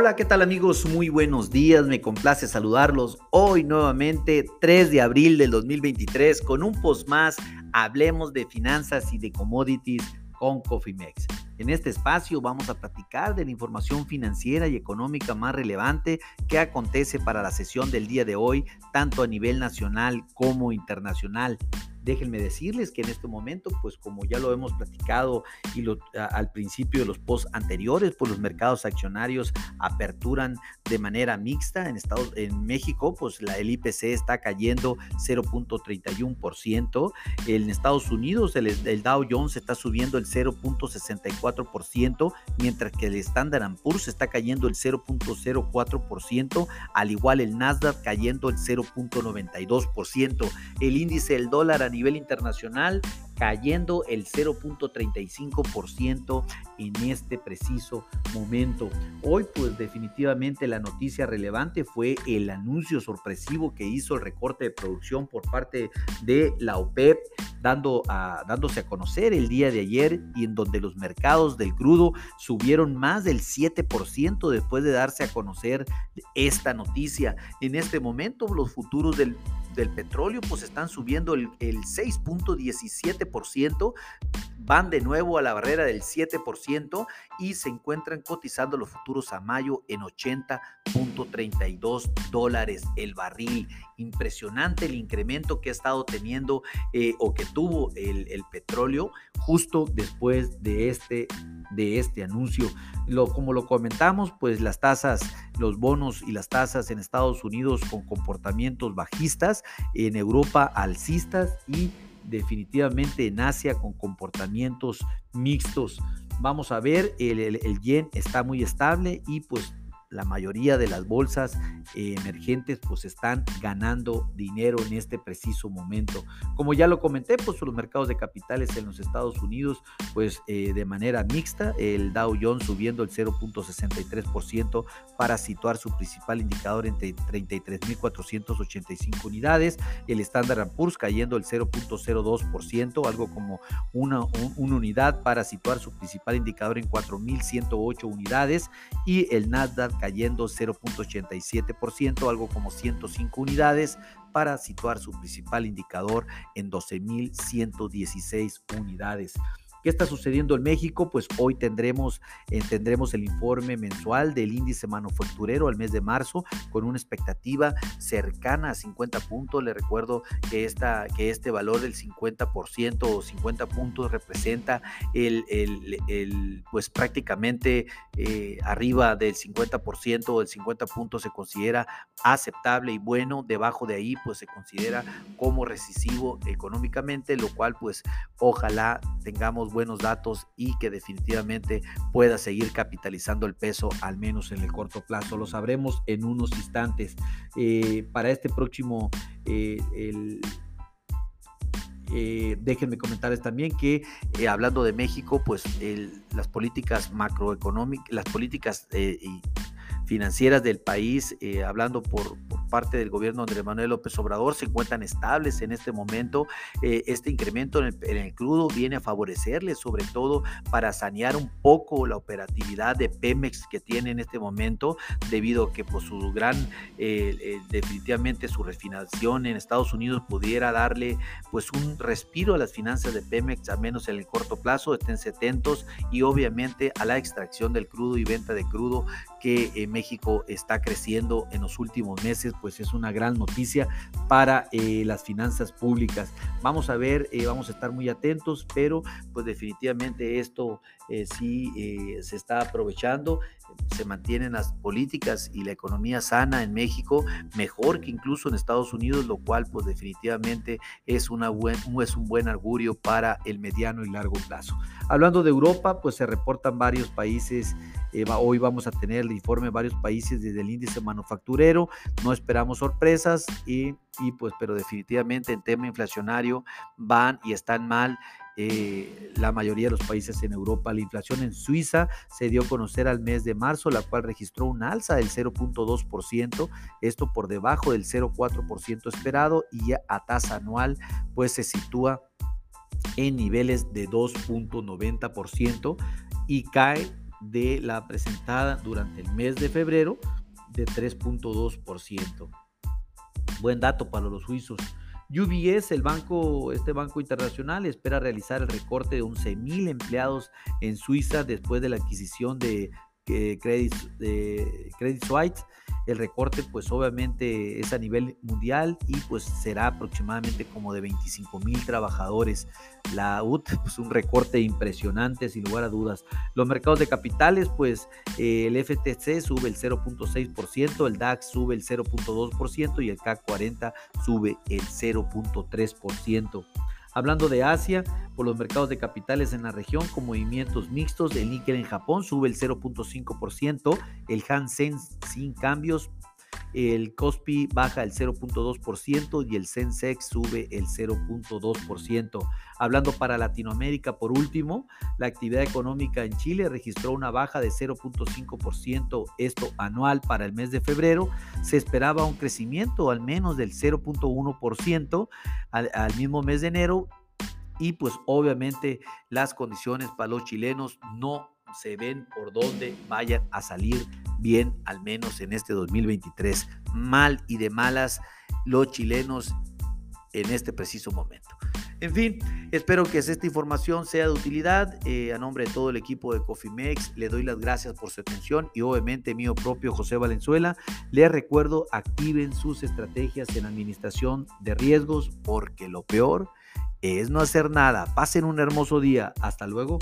Hola, ¿qué tal amigos? Muy buenos días, me complace saludarlos hoy nuevamente, 3 de abril del 2023, con un post más, hablemos de finanzas y de commodities con Cofimex. En este espacio vamos a platicar de la información financiera y económica más relevante que acontece para la sesión del día de hoy, tanto a nivel nacional como internacional. Déjenme decirles que en este momento, pues como ya lo hemos platicado y al principio de los posts anteriores, pues los mercados accionarios aperturan de manera mixta. En, Estados, en México, pues la, el IPC está cayendo 0.31%. En Estados Unidos, el, el Dow Jones está subiendo el 0.64%, mientras que el Standard Poor's está cayendo el 0.04%, al igual el Nasdaq cayendo el 0.92%. El índice del dólar a nivel internacional cayendo el 0.35% en este preciso momento. Hoy pues definitivamente la noticia relevante fue el anuncio sorpresivo que hizo el recorte de producción por parte de la OPEP, dando a, dándose a conocer el día de ayer y en donde los mercados del crudo subieron más del 7% después de darse a conocer esta noticia. En este momento los futuros del del petróleo pues están subiendo el, el 6.17%, van de nuevo a la barrera del 7% y se encuentran cotizando los futuros a mayo en 80.32 dólares el barril. Impresionante el incremento que ha estado teniendo eh, o que tuvo el, el, petróleo justo después de este, de este anuncio. Como lo comentamos, pues las tasas, los bonos y las tasas en Estados Unidos con comportamientos bajistas, en Europa alcistas y definitivamente en Asia con comportamientos mixtos. Vamos a ver, el, el yen está muy estable y pues la mayoría de las bolsas eh, emergentes pues están ganando dinero en este preciso momento. Como ya lo comenté, pues los mercados de capitales en los Estados Unidos pues eh, de manera mixta, el Dow Jones subiendo el 0.63% para situar su principal indicador entre 33.485 unidades, el Standard Poor's cayendo el 0.02%, algo como una, una unidad para situar su principal indicador en 4.108 unidades y el Nasdaq cayendo 0.87%, algo como 105 unidades, para situar su principal indicador en 12.116 unidades. ¿Qué está sucediendo en México? Pues hoy tendremos, eh, tendremos el informe mensual del índice manufacturero al mes de marzo con una expectativa cercana a 50 puntos. Le recuerdo que, esta, que este valor del 50% o 50 puntos representa el, el, el pues prácticamente eh, arriba del 50% o el 50 puntos se considera aceptable y bueno. Debajo de ahí pues se considera como recesivo económicamente, lo cual pues ojalá tengamos buenos datos y que definitivamente pueda seguir capitalizando el peso, al menos en el corto plazo. Lo sabremos en unos instantes. Eh, para este próximo, eh, eh, déjenme comentarles también que hablando de México, pues las políticas macroeconómicas, las políticas financieras del país, hablando por, parte del gobierno de Andrés Manuel López Obrador se encuentran estables en este momento. Eh, este incremento en el, crudo viene a favorecerle, sobre todo para sanear un poco la operatividad de Pemex que tiene en este momento, debido a que por pues, su gran, eh, eh, definitivamente su refinación en Estados Unidos pudiera darle pues un respiro a las finanzas de Pemex, al menos en el corto plazo, estén atentos y obviamente a la extracción del crudo y venta de crudo que México está creciendo en los últimos meses pues es una gran noticia para eh, las finanzas públicas. Vamos a ver, eh, vamos a estar muy atentos, pero pues definitivamente esto eh, sí se está aprovechando, se mantienen las políticas y la economía sana en México mejor que incluso en Estados Unidos, lo cual pues definitivamente es, una buen, es un buen augurio para el mediano y largo plazo. Hablando de Europa, pues se reportan varios países hoy vamos a tener el informe de varios países desde el índice manufacturero. No esperamos sorpresas y, y pues, pero definitivamente en tema inflacionario van y están mal eh, la mayoría de los países en Europa. La inflación en Suiza se dio a conocer al mes de marzo, la cual registró un alza del 0.2%, esto por debajo del 0.4% esperado y a tasa anual pues se sitúa en niveles de 2.90% y cae de la presentada durante el mes de febrero de 3.2%. Buen dato para los suizos. UBS, el banco, este banco internacional, espera realizar el recorte de 11.000 empleados en Suiza después de la adquisición de Credit, de Credit Suisse. El recorte pues obviamente es a nivel mundial y pues será aproximadamente como de 25 mil trabajadores. La UT pues un recorte impresionante sin lugar a dudas. Los mercados de capitales pues eh, el FTC sube el 0.6%, el DAX sube el 0.2% y el CAC 40 sube el 0.3%. Hablando de Asia, por los mercados de capitales en la región con movimientos mixtos, el níquel en Japón sube el 0.5%, el Hansen sin cambios el Cospi baja el 0.2% y el Sensex sube el 0.2%. Hablando para Latinoamérica, por último, la actividad económica en Chile registró una baja de 0.5%, esto anual para el mes de febrero. Se esperaba un crecimiento al menos del 0.1% al, al mismo mes de enero y pues obviamente las condiciones para los chilenos no se ven por dónde vayan a salir bien, al menos en este 2023. Mal y de malas los chilenos en este preciso momento. En fin, espero que esta información sea de utilidad. Eh, a nombre de todo el equipo de Cofimex, le doy las gracias por su atención y obviamente mío propio José Valenzuela. Les recuerdo, activen sus estrategias en administración de riesgos porque lo peor es no hacer nada. Pasen un hermoso día. Hasta luego.